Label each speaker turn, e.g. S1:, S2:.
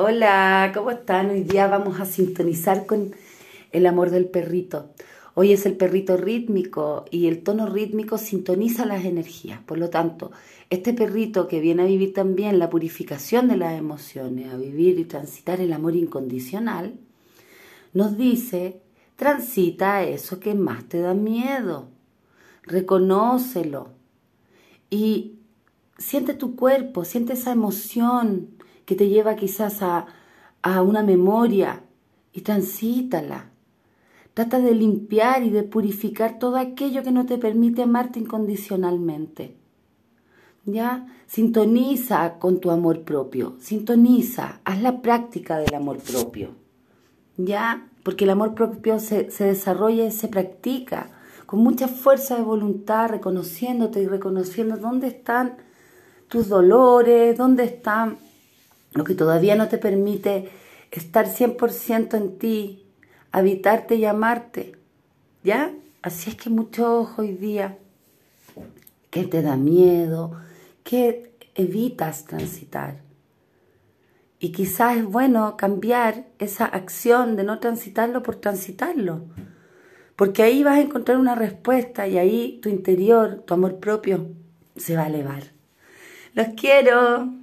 S1: Hola, ¿cómo están? Hoy día vamos a sintonizar con el amor del perrito. Hoy es el perrito rítmico y el tono rítmico sintoniza las energías. Por lo tanto, este perrito que viene a vivir también la purificación de las emociones, a vivir y transitar el amor incondicional, nos dice, transita eso que más te da miedo, reconócelo y siente tu cuerpo, siente esa emoción que te lleva quizás a, a una memoria y transítala. Trata de limpiar y de purificar todo aquello que no te permite amarte incondicionalmente. ¿Ya? Sintoniza con tu amor propio, sintoniza, haz la práctica del amor propio. ¿Ya? Porque el amor propio se, se desarrolla y se practica con mucha fuerza de voluntad, reconociéndote y reconociendo dónde están tus dolores, dónde están lo que todavía no te permite estar 100% en ti, habitarte y amarte. ¿Ya? Así es que mucho ojo hoy día. ¿Qué te da miedo? ¿Qué evitas transitar? Y quizás es bueno cambiar esa acción de no transitarlo por transitarlo. Porque ahí vas a encontrar una respuesta y ahí tu interior, tu amor propio, se va a elevar. Los quiero.